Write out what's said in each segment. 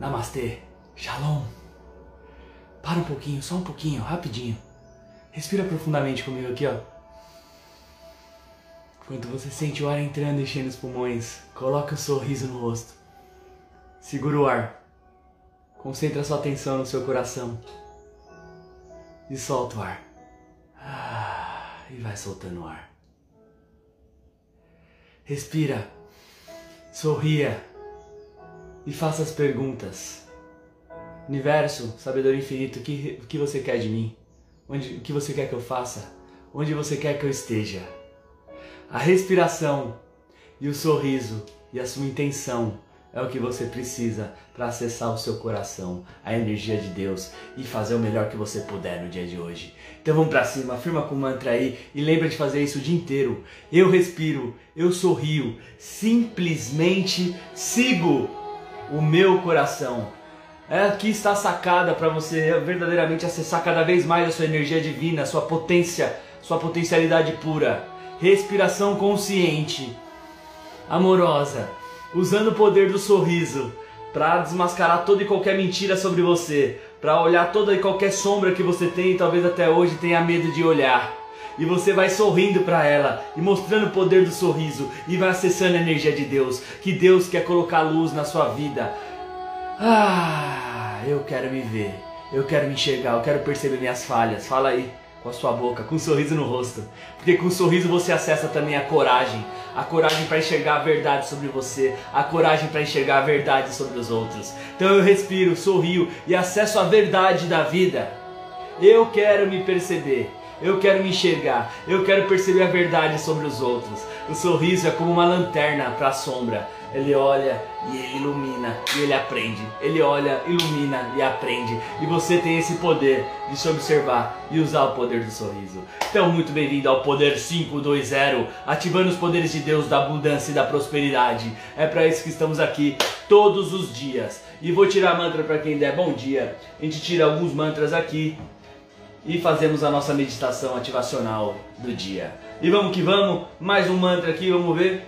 Namastê, Shalom. Para um pouquinho, só um pouquinho, rapidinho. Respira profundamente comigo aqui, ó. Enquanto você sente o ar entrando e enchendo os pulmões, coloque um sorriso no rosto. Segura o ar. Concentra sua atenção no seu coração. E solta o ar. Ah, e vai soltando o ar. Respira. Sorria. E faça as perguntas. Universo, sabedoria infinito, o que, que você quer de mim? Onde, o que você quer que eu faça? Onde você quer que eu esteja? A respiração e o sorriso e a sua intenção é o que você precisa para acessar o seu coração, a energia de Deus e fazer o melhor que você puder no dia de hoje. Então vamos para cima, firma com o mantra aí e lembra de fazer isso o dia inteiro. Eu respiro, eu sorrio, simplesmente sigo o meu coração. É, aqui está a sacada para você verdadeiramente acessar cada vez mais a sua energia divina, a sua potência, sua potencialidade pura. Respiração consciente, amorosa, usando o poder do sorriso para desmascarar toda e qualquer mentira sobre você, para olhar toda e qualquer sombra que você tem e talvez até hoje tenha medo de olhar. E você vai sorrindo para ela e mostrando o poder do sorriso e vai acessando a energia de Deus, que Deus quer colocar luz na sua vida. Ah, eu quero me ver, eu quero me enxergar, eu quero perceber minhas falhas. Fala aí com a sua boca, com um sorriso no rosto. Porque com um sorriso você acessa também a coragem, a coragem para enxergar a verdade sobre você, a coragem para enxergar a verdade sobre os outros. Então eu respiro, sorrio e acesso a verdade da vida. Eu quero me perceber. Eu quero me enxergar, eu quero perceber a verdade sobre os outros. O sorriso é como uma lanterna para a sombra. Ele olha e ele ilumina e ele aprende. Ele olha, ilumina e aprende. E você tem esse poder de se observar e usar o poder do sorriso. Então, muito bem-vindo ao Poder 520, ativando os poderes de Deus da abundância e da prosperidade. É para isso que estamos aqui todos os dias. E vou tirar mantra para quem der bom dia. A gente tira alguns mantras aqui e fazemos a nossa meditação ativacional do dia. E vamos que vamos, mais um mantra aqui, vamos ver.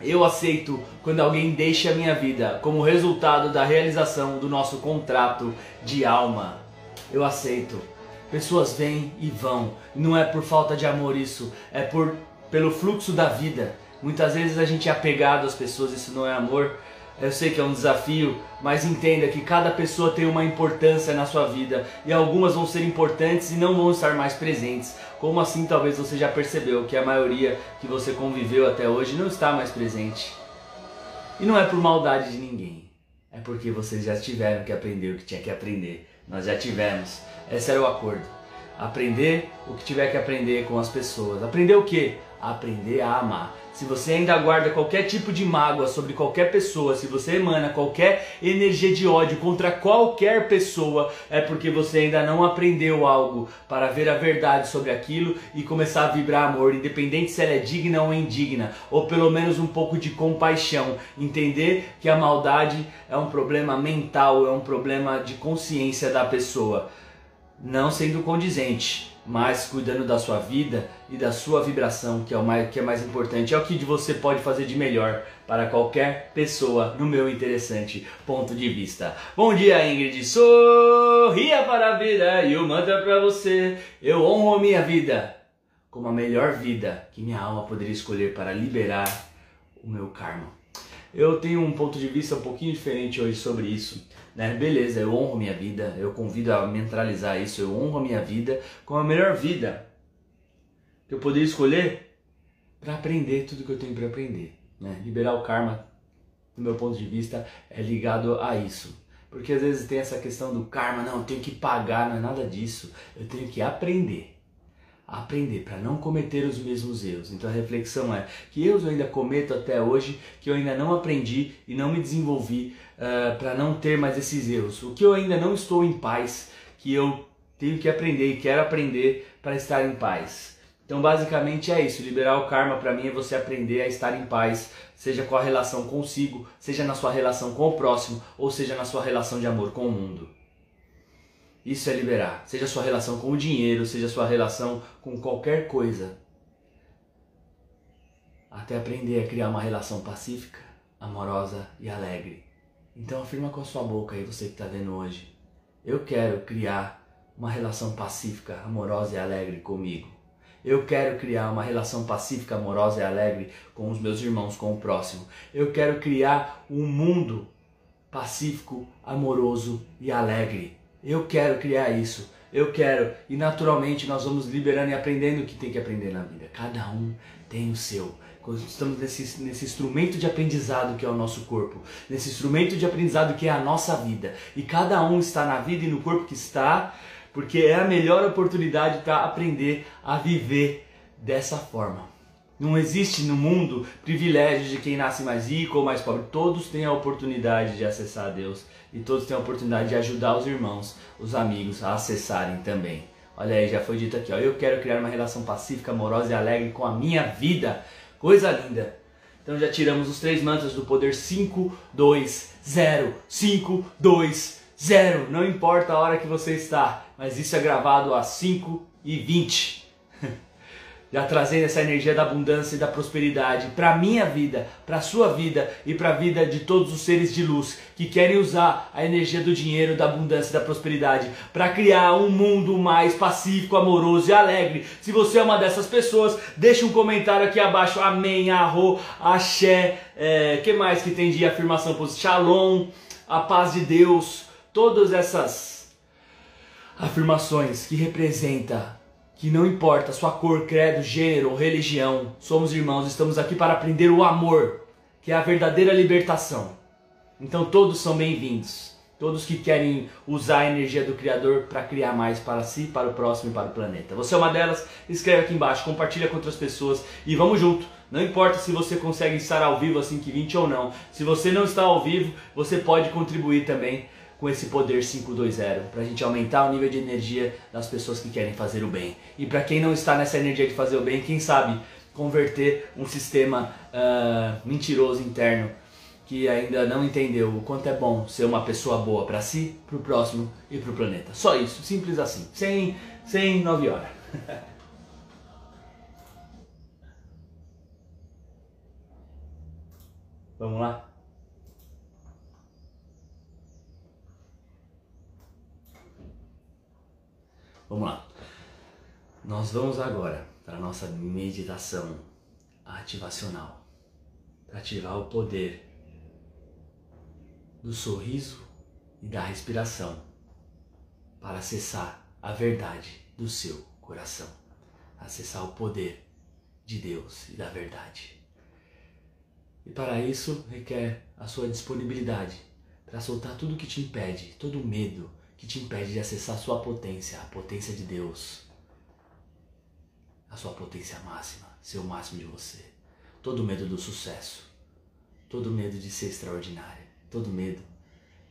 Eu aceito quando alguém deixa a minha vida como resultado da realização do nosso contrato de alma. Eu aceito. Pessoas vêm e vão. Não é por falta de amor isso, é por pelo fluxo da vida. Muitas vezes a gente é apegado às pessoas, isso não é amor. Eu sei que é um desafio, mas entenda que cada pessoa tem uma importância na sua vida e algumas vão ser importantes e não vão estar mais presentes. Como assim talvez você já percebeu que a maioria que você conviveu até hoje não está mais presente? E não é por maldade de ninguém, é porque vocês já tiveram que aprender o que tinha que aprender. Nós já tivemos. Esse era o acordo. Aprender o que tiver que aprender com as pessoas. Aprender o que? Aprender a amar. Se você ainda guarda qualquer tipo de mágoa sobre qualquer pessoa, se você emana qualquer energia de ódio contra qualquer pessoa, é porque você ainda não aprendeu algo para ver a verdade sobre aquilo e começar a vibrar amor, independente se ela é digna ou indigna, ou pelo menos um pouco de compaixão. Entender que a maldade é um problema mental, é um problema de consciência da pessoa, não sendo condizente mas cuidando da sua vida e da sua vibração, que é o mais, que é mais importante. É o que você pode fazer de melhor para qualquer pessoa, no meu interessante ponto de vista. Bom dia, Ingrid. Sorria para a vida e o mantra para você. Eu honro a minha vida como a melhor vida que minha alma poderia escolher para liberar o meu karma. Eu tenho um ponto de vista um pouquinho diferente hoje sobre isso. Né? Beleza, eu honro minha vida, eu convido a mentalizar isso, eu honro a minha vida com a melhor vida que eu poderia escolher para aprender tudo que eu tenho para aprender. Né? Liberar o karma, do meu ponto de vista, é ligado a isso. Porque às vezes tem essa questão do karma, não, eu tenho que pagar, não é nada disso. Eu tenho que aprender aprender, para não cometer os mesmos erros. Então a reflexão é que erros eu ainda cometo até hoje, que eu ainda não aprendi e não me desenvolvi uh, eh, para não ter mais esses erros. O que eu ainda não estou em paz, que eu tenho que aprender e quero aprender para estar em paz. Então basicamente é isso, liberar o karma para mim é você aprender a estar em paz, seja com a relação consigo, seja na sua relação com o próximo, ou seja na sua relação de amor com o mundo. Isso é liberar. Seja a sua relação com o dinheiro, seja a sua relação com qualquer coisa. Até aprender a criar uma relação pacífica, amorosa e alegre. Então afirma com a sua boca aí, você que está vendo hoje. Eu quero criar uma relação pacífica, amorosa e alegre comigo. Eu quero criar uma relação pacífica, amorosa e alegre com os meus irmãos, com o próximo. Eu quero criar um mundo pacífico, amoroso e alegre. Eu quero criar isso. Eu quero. E naturalmente nós vamos liberando e aprendendo o que tem que aprender na vida. Cada um tem o seu. Estamos nesse, nesse instrumento de aprendizado que é o nosso corpo, nesse instrumento de aprendizado que é a nossa vida. E cada um está na vida e no corpo que está, porque é a melhor oportunidade para aprender a viver dessa forma. Não existe no mundo privilégio de quem nasce mais rico ou mais pobre. Todos têm a oportunidade de acessar a Deus e todos têm a oportunidade de ajudar os irmãos, os amigos a acessarem também. Olha aí, já foi dito aqui, ó. Eu quero criar uma relação pacífica, amorosa e alegre com a minha vida. Coisa linda. Então já tiramos os três mantras do poder 5, 2, 0, 5, 2, 0. Não importa a hora que você está, mas isso é gravado às 5 e 20. Já trazendo essa energia da abundância e da prosperidade para a minha vida, para a sua vida e para a vida de todos os seres de luz que querem usar a energia do dinheiro, da abundância e da prosperidade para criar um mundo mais pacífico, amoroso e alegre. Se você é uma dessas pessoas, deixe um comentário aqui abaixo. Amém, arro, axé, é, que mais que tem de afirmação positiva? Shalom, a paz de Deus, todas essas afirmações que representa que não importa sua cor, credo, gênero ou religião, somos irmãos, estamos aqui para aprender o amor, que é a verdadeira libertação. Então todos são bem-vindos. Todos que querem usar a energia do Criador para criar mais para si, para o próximo e para o planeta. Você é uma delas? Escreve aqui embaixo, compartilha com outras pessoas e vamos junto. Não importa se você consegue estar ao vivo assim que 20 ou não. Se você não está ao vivo, você pode contribuir também com esse poder 520 para a gente aumentar o nível de energia das pessoas que querem fazer o bem. E para quem não está nessa energia de fazer o bem, quem sabe converter um sistema uh, mentiroso interno que ainda não entendeu o quanto é bom ser uma pessoa boa para si, para o próximo e para o planeta. Só isso, simples assim, sem, sem nove horas. Vamos lá? Vamos lá. Nós vamos agora para a nossa meditação ativacional para ativar o poder do sorriso e da respiração para acessar a verdade do seu coração, acessar o poder de Deus e da verdade. E para isso requer a sua disponibilidade para soltar tudo que te impede, todo medo, que te impede de acessar a sua potência, a potência de Deus, a sua potência máxima, ser o máximo de você. Todo medo do sucesso, todo medo de ser extraordinária, todo medo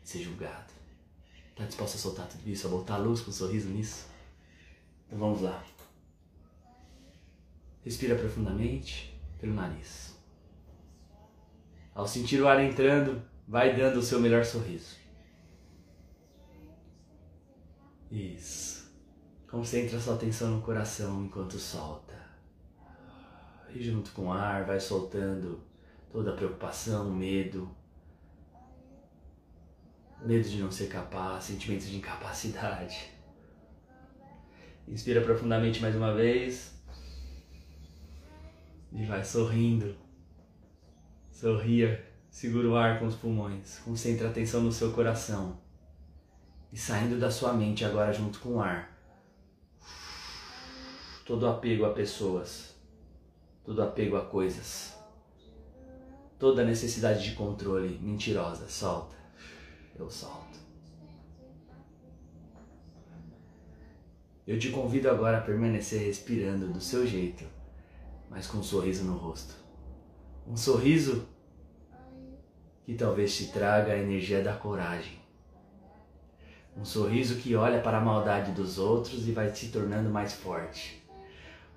de ser julgado. Está disposto a soltar tudo isso, a botar a luz com um sorriso nisso? Então vamos lá. Respira profundamente pelo nariz. Ao sentir o ar entrando, vai dando o seu melhor sorriso. Isso. Concentra sua atenção no coração enquanto solta. E junto com o ar, vai soltando toda a preocupação, medo. Medo de não ser capaz, sentimento de incapacidade. Inspira profundamente mais uma vez. E vai sorrindo. Sorria. Segura o ar com os pulmões. Concentra a atenção no seu coração e saindo da sua mente agora junto com o ar. Todo apego a pessoas, todo apego a coisas, toda necessidade de controle mentirosa, solta. Eu solto. Eu te convido agora a permanecer respirando do seu jeito, mas com um sorriso no rosto. Um sorriso que talvez te traga a energia da coragem um sorriso que olha para a maldade dos outros e vai se tornando mais forte.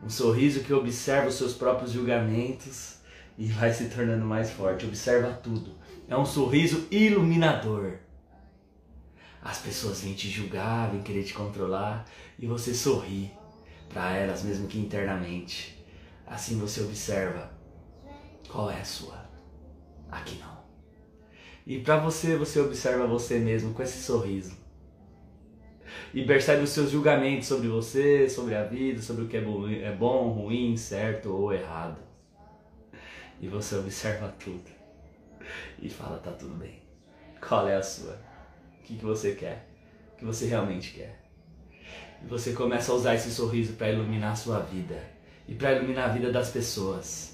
Um sorriso que observa os seus próprios julgamentos e vai se tornando mais forte. Observa tudo. É um sorriso iluminador. As pessoas vêm te julgar, vêm querer te controlar e você sorri para elas, mesmo que internamente. Assim você observa qual é a sua. Aqui não. E para você, você observa você mesmo com esse sorriso. E percebe os seus julgamentos sobre você, sobre a vida, sobre o que é, é bom, ruim, certo ou errado. E você observa tudo. E fala, tá tudo bem. Qual é a sua? O que, que você quer? O que você realmente quer? E você começa a usar esse sorriso para iluminar a sua vida e para iluminar a vida das pessoas.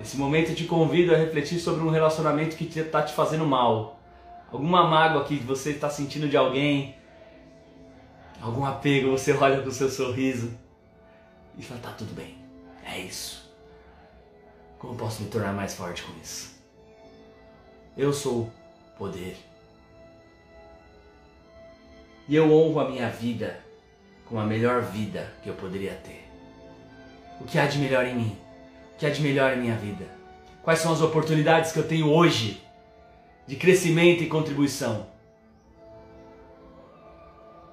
Esse momento te convido a refletir sobre um relacionamento que está te fazendo mal. Alguma mágoa que você está sentindo de alguém, algum apego, você olha com o seu sorriso e fala: tá tudo bem, é isso. Como posso me tornar mais forte com isso? Eu sou poder. E eu honro a minha vida com a melhor vida que eu poderia ter. O que há de melhor em mim? O que há de melhor em minha vida? Quais são as oportunidades que eu tenho hoje de crescimento e contribuição?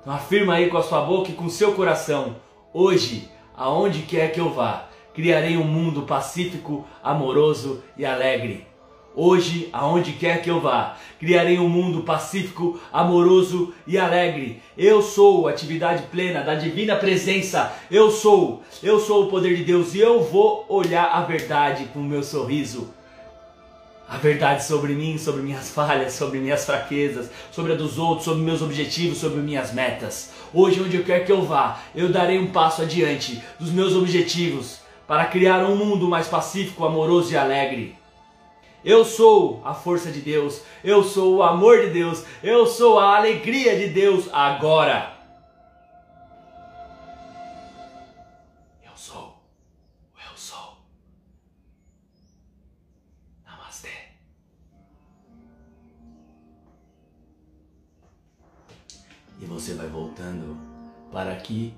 Então afirma aí com a sua boca e com o seu coração: hoje, aonde quer que eu vá, criarei um mundo pacífico, amoroso e alegre. Hoje, aonde quer que eu vá, criarei um mundo pacífico, amoroso e alegre. Eu sou a atividade plena da divina presença. Eu sou, eu sou o poder de Deus e eu vou olhar a verdade com o meu sorriso. A verdade sobre mim, sobre minhas falhas, sobre minhas fraquezas, sobre a dos outros, sobre meus objetivos, sobre minhas metas. Hoje, onde eu quer que eu vá, eu darei um passo adiante dos meus objetivos para criar um mundo mais pacífico, amoroso e alegre. Eu sou a força de Deus, eu sou o amor de Deus, eu sou a alegria de Deus agora. Eu sou você vai voltando para aqui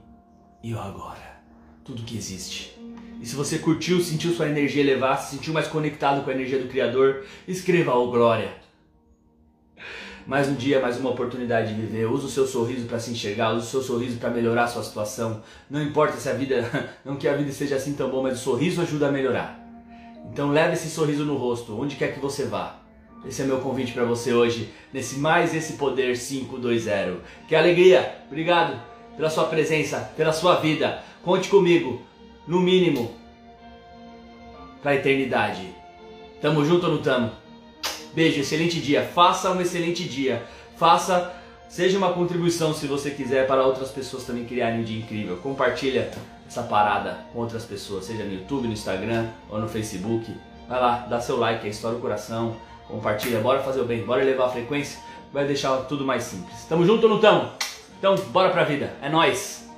e o agora. Tudo que existe e se você curtiu, sentiu sua energia elevar, se sentiu mais conectado com a energia do Criador, escreva o Glória. Mais um dia, mais uma oportunidade de viver. Use o seu sorriso para se enxergar, use o seu sorriso para melhorar a sua situação. Não importa se a vida, não que a vida seja assim tão boa, mas o sorriso ajuda a melhorar. Então leve esse sorriso no rosto, onde quer que você vá. Esse é meu convite para você hoje, nesse mais esse poder 520. Que alegria! Obrigado pela sua presença, pela sua vida. Conte comigo no mínimo, para a eternidade. Tamo junto ou não tamo? Beijo, excelente dia. Faça um excelente dia. Faça, seja uma contribuição se você quiser para outras pessoas também criarem um dia incrível. Compartilha essa parada com outras pessoas, seja no YouTube, no Instagram ou no Facebook. Vai lá, dá seu like, estoura o coração, compartilha, bora fazer o bem, bora elevar a frequência, vai deixar tudo mais simples. Tamo junto ou não tamo? Então, bora pra vida. É nós.